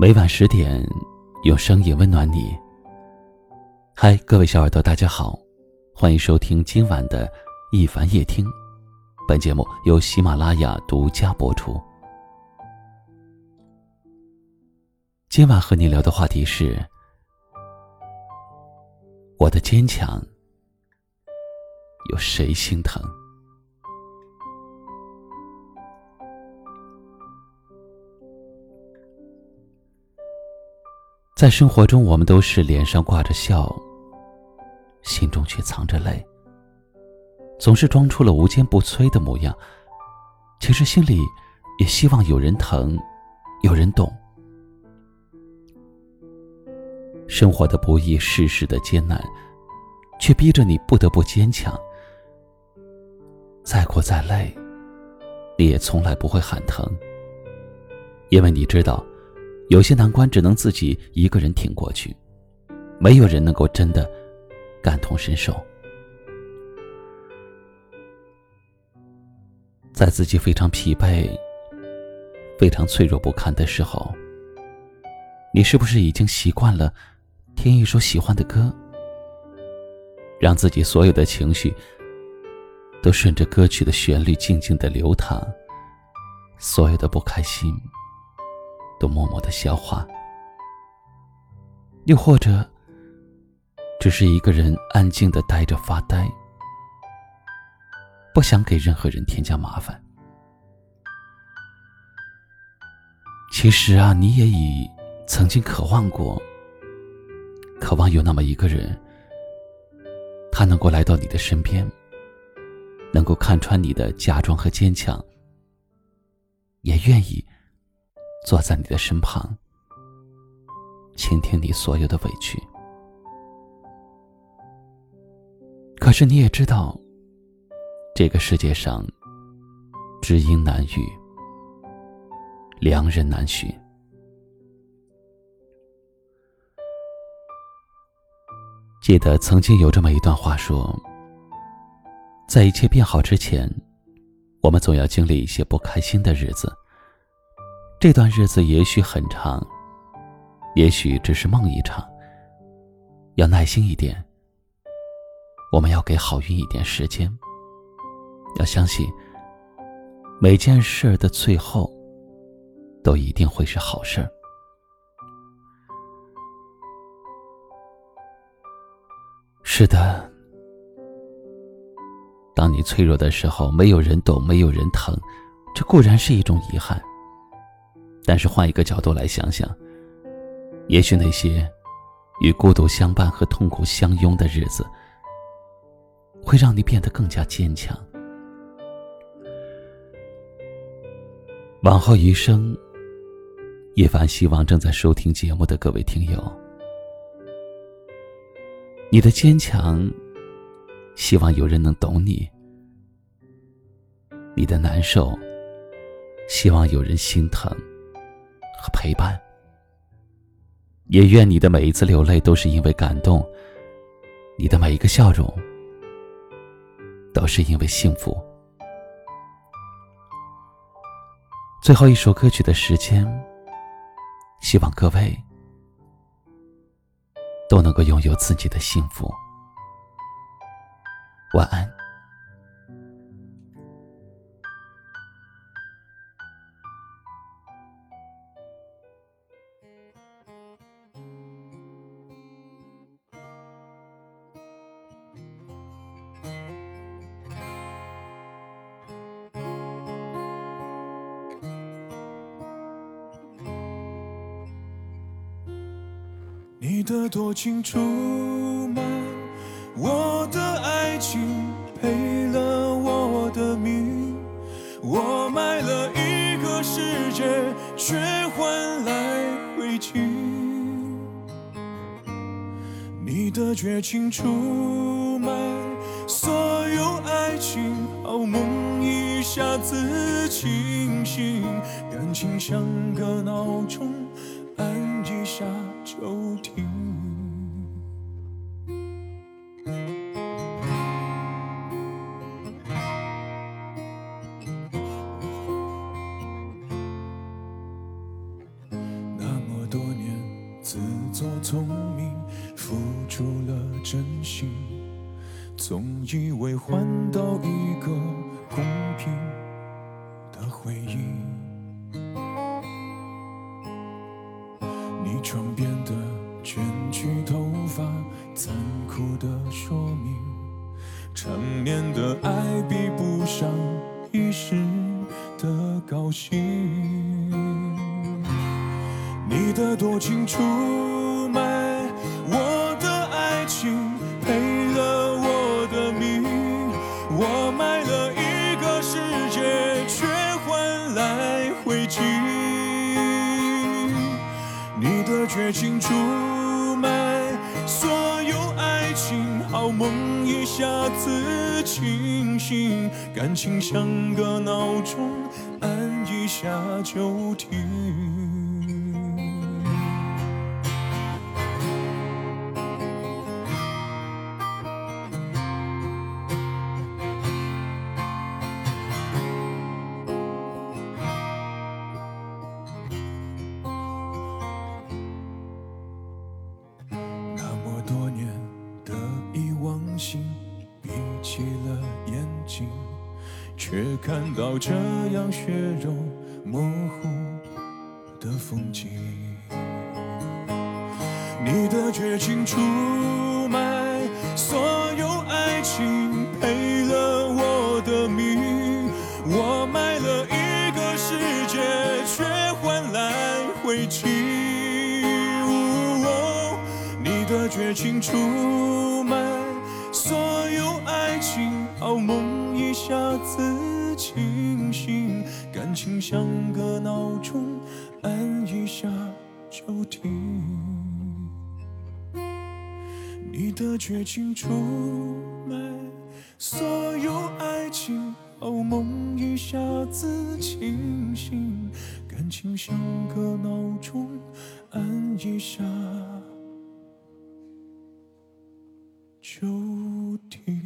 每晚十点，用声音温暖你。嗨，各位小耳朵，大家好，欢迎收听今晚的一凡夜听。本节目由喜马拉雅独家播出。今晚和你聊的话题是：我的坚强，有谁心疼？在生活中，我们都是脸上挂着笑，心中却藏着泪，总是装出了无坚不摧的模样。其实心里也希望有人疼，有人懂。生活的不易，世事的艰难，却逼着你不得不坚强。再苦再累，你也从来不会喊疼，因为你知道。有些难关只能自己一个人挺过去，没有人能够真的感同身受。在自己非常疲惫、非常脆弱不堪的时候，你是不是已经习惯了听一首喜欢的歌，让自己所有的情绪都顺着歌曲的旋律静静的流淌，所有的不开心。都默默的消化，又或者，只是一个人安静的呆着发呆，不想给任何人添加麻烦。其实啊，你也已曾经渴望过，渴望有那么一个人，他能够来到你的身边，能够看穿你的假装和坚强，也愿意。坐在你的身旁，倾听你所有的委屈。可是你也知道，这个世界上知音难遇，良人难寻。记得曾经有这么一段话说：“在一切变好之前，我们总要经历一些不开心的日子。”这段日子也许很长，也许只是梦一场。要耐心一点，我们要给好运一点时间。要相信，每件事的最后，都一定会是好事儿。是的，当你脆弱的时候，没有人懂，没有人疼，这固然是一种遗憾。但是换一个角度来想想，也许那些与孤独相伴和痛苦相拥的日子，会让你变得更加坚强。往后余生，叶凡希望正在收听节目的各位听友，你的坚强，希望有人能懂你；你的难受，希望有人心疼。和陪伴，也愿你的每一次流泪都是因为感动，你的每一个笑容都是因为幸福。最后一首歌曲的时间，希望各位都能够拥有自己的幸福。晚安。你的多情出卖我的爱情，赔了我的命。我卖了一个世界，却换来灰烬。你的绝情出卖所有爱情，好梦一下子清醒，感情像个闹钟。按就停。那么多年自作聪明，付出了真心，总以为换到一还比不上一时的高兴。你的多情出卖我的爱情，赔了我的命。我卖了一个世界，却换来灰烬。你的绝情出好梦一下子清醒，感情像个闹钟，按一下就停。起了眼睛却看到这样血肉模糊的风景。你的绝情出卖所有爱情，赔了我的命。我卖了一个世界，却换来灰烬。你的绝情出情像个闹钟，按一下就停。你的绝情出卖所有爱情，好梦一下子清醒，感情像个闹钟，按一下就停。